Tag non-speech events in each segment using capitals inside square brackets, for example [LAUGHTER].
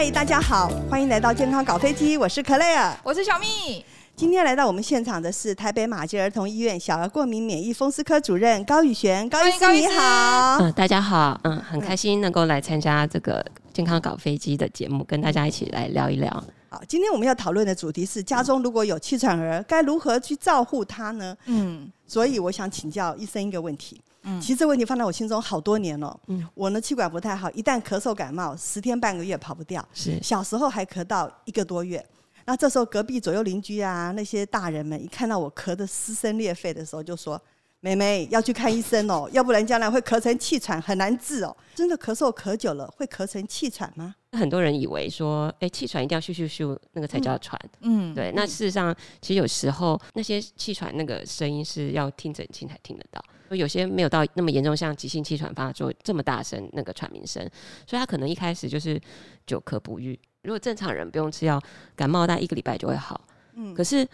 嗨，大家好，欢迎来到健康搞飞机，我是克莱尔，我是小蜜。今天来到我们现场的是台北马偕儿童医院小儿过敏免疫风湿科主任高宇璇，高医师你好。嗯，大家好，嗯，很开心能够来参加这个健康搞飞机的节目，跟大家一起来聊一聊。好，今天我们要讨论的主题是家中如果有气喘儿，该如何去照顾他呢？嗯，所以我想请教医生一个问题。嗯，其实这个问题放在我心中好多年了。嗯，我呢气管不太好，一旦咳嗽感冒，十天半个月跑不掉。是，小时候还咳到一个多月。那这时候隔壁左右邻居啊，那些大人们一看到我咳得撕声裂肺的时候，就说：“妹妹要去看医生哦，要不然将来会咳成气喘，很难治哦。”真的咳嗽咳久了会咳成气喘吗？很多人以为说，哎，气喘一定要咻咻咻，那个才叫喘。嗯，对。那事实上，其实有时候那些气喘那个声音是要听诊器才听得到，有些没有到那么严重，像急性气喘发作这么大声那个喘鸣声，所以他可能一开始就是久咳不愈。如果正常人不用吃药，感冒大概一个礼拜就会好。嗯，可是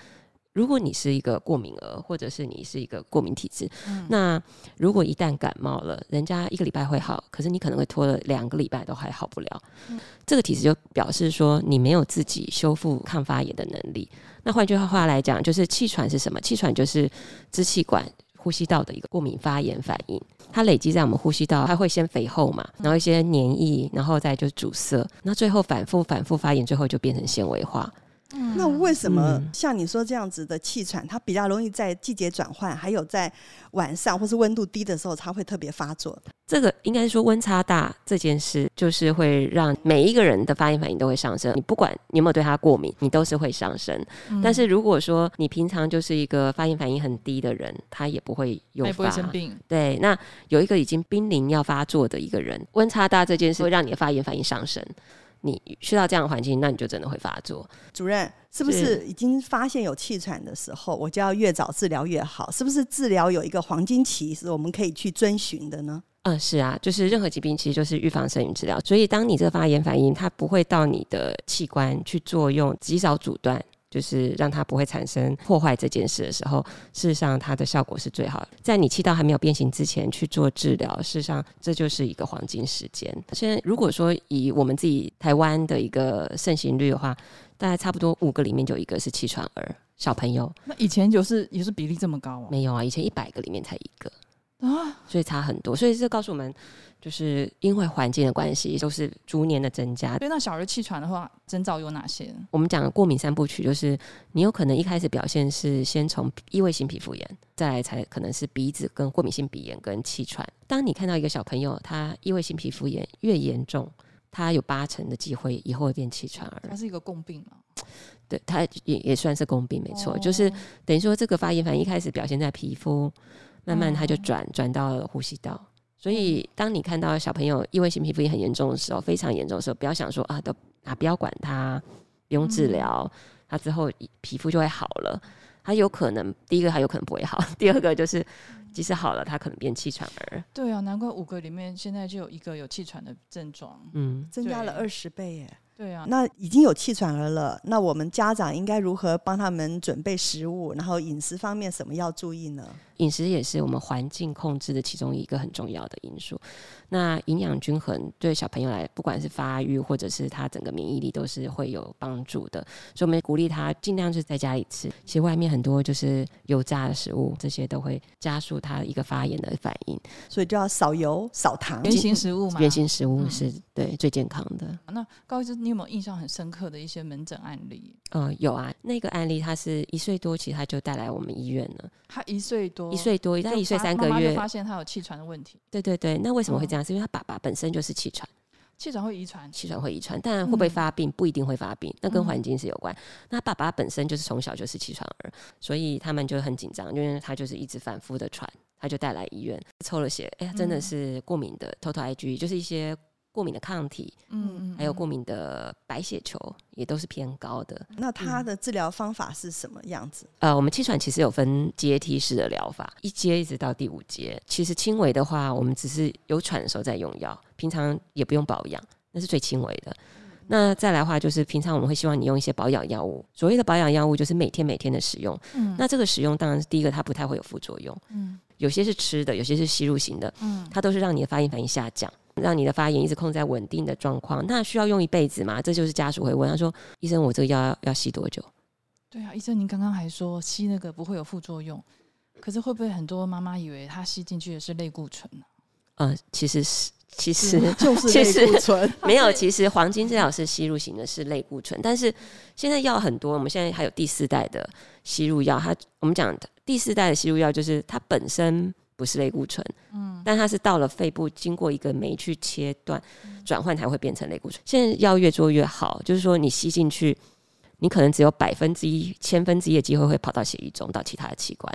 如果你是一个过敏儿，或者是你是一个过敏体质，嗯，那如果一旦感冒了，人家一个礼拜会好，可是你可能会拖了两个礼拜都还好不了。嗯，这个体质就表示说你没有自己修复抗发炎的能力。那换句话来讲，就是气喘是什么？气喘就是支气管。呼吸道的一个过敏发炎反应，它累积在我们呼吸道，它会先肥厚嘛，然后一些黏液，然后再就阻塞，那最后反复反复发炎，最后就变成纤维化。嗯，那为什么像你说这样子的气喘，它比较容易在季节转换，还有在晚上或是温度低的时候，它会特别发作？这个应该是说温差大这件事，就是会让每一个人的发炎反应都会上升。你不管你有没有对它过敏，你都是会上升。嗯、但是如果说你平常就是一个发炎反应很低的人，他也不会诱发，不会生病。对，那有一个已经濒临要发作的一个人，温差大这件事会让你的发炎反应上升。你去到这样的环境，那你就真的会发作。主任，是不是已经发现有气喘的时候，我就要越早治疗越好？是不是治疗有一个黄金期，是我们可以去遵循的呢？嗯，是啊，就是任何疾病其实就是预防胜于治疗。所以，当你这个发炎反应它不会到你的器官去作用，及早阻断。就是让它不会产生破坏这件事的时候，事实上它的效果是最好的。在你气道还没有变形之前去做治疗，事实上这就是一个黄金时间。现在如果说以我们自己台湾的一个盛行率的话，大概差不多五个里面就有一个是气喘儿小朋友。那以前就是也是比例这么高啊？没有啊，以前一百个里面才一个啊，所以差很多。所以这告诉我们。就是因为环境的关系，都是逐年的增加。所以那小儿气喘的话，征兆有哪些？我们讲的过敏三部曲，就是你有可能一开始表现是先从异位性皮肤炎，再来才可能是鼻子跟过敏性鼻炎跟气喘。当你看到一个小朋友他异位性皮肤炎越严重，他有八成的机会以后会变气喘儿。它是一个共病嘛？对，它也也算是共病，没错。哦、就是等于说这个发炎反应一开始表现在皮肤，慢慢它就转转、嗯、到了呼吸道。所以，当你看到小朋友异位性皮肤炎很严重的时候，非常严重的时候，不要想说啊，都啊，不要管他，不用治疗，他之后皮肤就会好了。他有可能，第一个他有可能不会好，[LAUGHS] 第二个就是即使好了，他可能变气喘儿。对啊，难怪五个里面现在就有一个有气喘的症状，嗯，增加了二十倍耶。对啊，那已经有气喘儿了，那我们家长应该如何帮他们准备食物，然后饮食方面什么要注意呢？饮食也是我们环境控制的其中一个很重要的因素。那营养均衡对小朋友来，不管是发育或者是他整个免疫力，都是会有帮助的。所以我们鼓励他尽量是在家里吃。其实外面很多就是油炸的食物，这些都会加速他一个发炎的反应。所以就要少油少糖，原型食物嘛。原型食物是、嗯、对最健康的。那高医师，你有没有印象很深刻的一些门诊案例？嗯，有啊。那个案例他是一岁多，其实他就带来我们医院了。他一岁多。一岁多，他一岁三个月，发现他有气喘的问题。对对对，那为什么会这样？是因为他爸爸本身就是气喘，气喘会遗传，气喘会遗传，但会不会发病不一定会发病，那跟环境是有关。那爸爸本身就是从小就是气喘儿，所以他们就很紧张，因为他就是一直反复的喘，他就带来医院抽了血，哎呀，真的是过敏的，total IgE 就是一些。过敏的抗体，嗯，嗯，还有过敏的白血球也都是偏高的。那它的治疗方法是什么样子？呃，我们气喘其实有分阶梯式的疗法，一阶一直到第五阶。其实轻微的话，我们只是有喘的时候再用药，平常也不用保养，那是最轻微的。那再来的话，就是平常我们会希望你用一些保养药物。所谓的保养药物，就是每天每天的使用。嗯，那这个使用当然是第一个，它不太会有副作用。嗯，有些是吃的，有些是吸入型的。嗯，它都是让你的发炎反应下降。让你的发炎一直控制在稳定的状况，那需要用一辈子吗？这就是家属会问他说：“医生，我这个药要，要吸多久？”对啊，医生，您刚刚还说吸那个不会有副作用，可是会不会很多妈妈以为他吸进去的是类固醇呢？呃，其实是，其实 [LAUGHS] 就是类固醇，[LAUGHS] 没有。其实黄金治疗是吸入型的，是类固醇。但是现在药很多，我们现在还有第四代的吸入药。它我们讲第四代的吸入药，就是它本身不是类固醇，嗯，但它是到了肺部，经过一个酶去切断转换，才会变成类固醇。现在药越做越好，就是说你吸进去。你可能只有百分之一、千分之一的机会会跑到血液中，到其他的器官，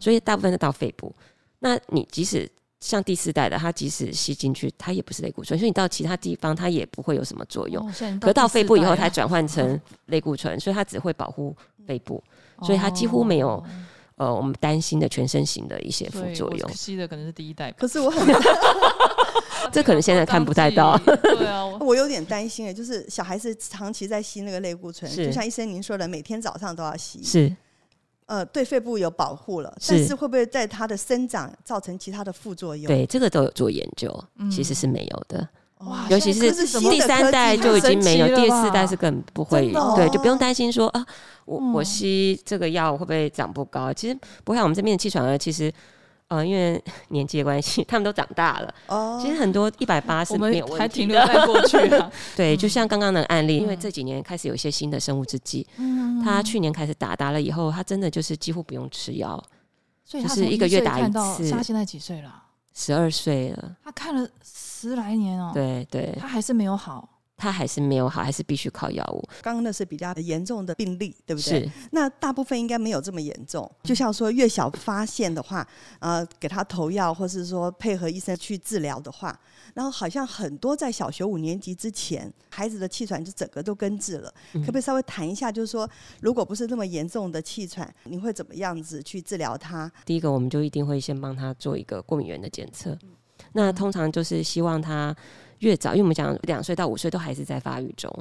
所以大部分是到肺部。那你即使像第四代的，它即使吸进去，它也不是类固醇，所以你到其他地方它也不会有什么作用。可到，到肺部以后，它转换成类固醇，所以它只会保护肺部，所以它几乎没有呃我们担心的全身型的一些副作用。吸的可能是第一代，可是我很。[LAUGHS] 这可能现在看不太到，[LAUGHS] 对啊，我 [LAUGHS] 有点担心哎，就是小孩子长期在吸那个类固醇，就像医生您说的，每天早上都要吸，是，呃，对肺部有保护了，但是会不会在他的生长造成其他的副作用？对，这个都有做研究，其实是没有的，哇，尤其是第三代就已经没有，第四代是根本不会，对，就不用担心说啊，我我吸这个药会不会长不高？其实不会，我们这边的气喘儿其实。呃，因为 [LAUGHS] 年纪的关系，他们都长大了。哦，其实很多一百八是没有问题的，还停留在过去啊。[LAUGHS] 对，就像刚刚的案例，因为这几年开始有一些新的生物制剂，嗯，他去年开始打，打了以后，他真的就是几乎不用吃药，所以他是一个月打一次。他现在几岁了？十二岁了。他看了十来年哦，对对，他还是没有好。他还是没有好，还是必须靠药物。刚刚那是比较严重的病例，对不对？是。那大部分应该没有这么严重。就像说越小发现的话，呃，给他投药，或是说配合医生去治疗的话，然后好像很多在小学五年级之前，孩子的气喘就整个都根治了。可不可以稍微谈一下，就是说，如果不是那么严重的气喘，你会怎么样子去治疗他？第一个，我们就一定会先帮他做一个过敏原的检测。那通常就是希望他。越早，因为我们讲两岁到五岁都还是在发育中，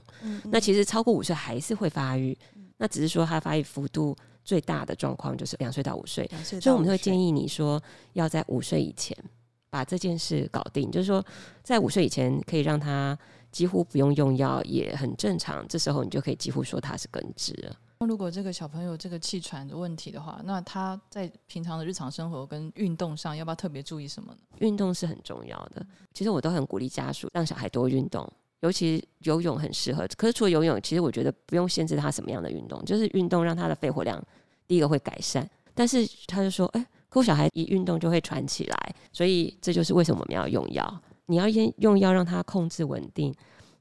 那其实超过五岁还是会发育，嗯，那只是说它发育幅度最大的状况就是两岁到五岁，所以我们会建议你说要在五岁以前把这件事搞定，就是说在五岁以前可以让他几乎不用用药也很正常，这时候你就可以几乎说他是根治了。如果这个小朋友这个气喘的问题的话，那他在平常的日常生活跟运动上要不要特别注意什么呢？运动是很重要的。其实我都很鼓励家属让小孩多运动，尤其游泳很适合。可是除了游泳，其实我觉得不用限制他什么样的运动，就是运动让他的肺活量第一个会改善。但是他就说：“哎，可我小孩一运动就会喘起来。”所以这就是为什么我们要用药。你要先用药让他控制稳定，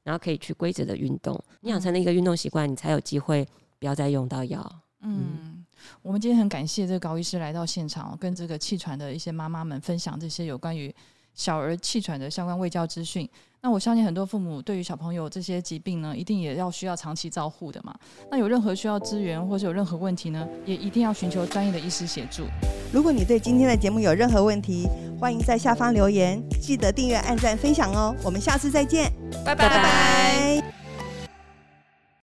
然后可以去规则的运动。你养成了一个运动习惯，你才有机会。不要再用到药。嗯，嗯，我们今天很感谢这个高医师来到现场，跟这个气喘的一些妈妈们分享这些有关于小儿气喘的相关卫教资讯。那我相信很多父母对于小朋友这些疾病呢，一定也要需要长期照护的嘛。那有任何需要资源或是有任何问题呢，也一定要寻求专业的医师协助。如果你对今天的节目有任何问题，欢迎在下方留言，记得订阅、按赞、分享哦。我们下次再见，拜拜拜拜。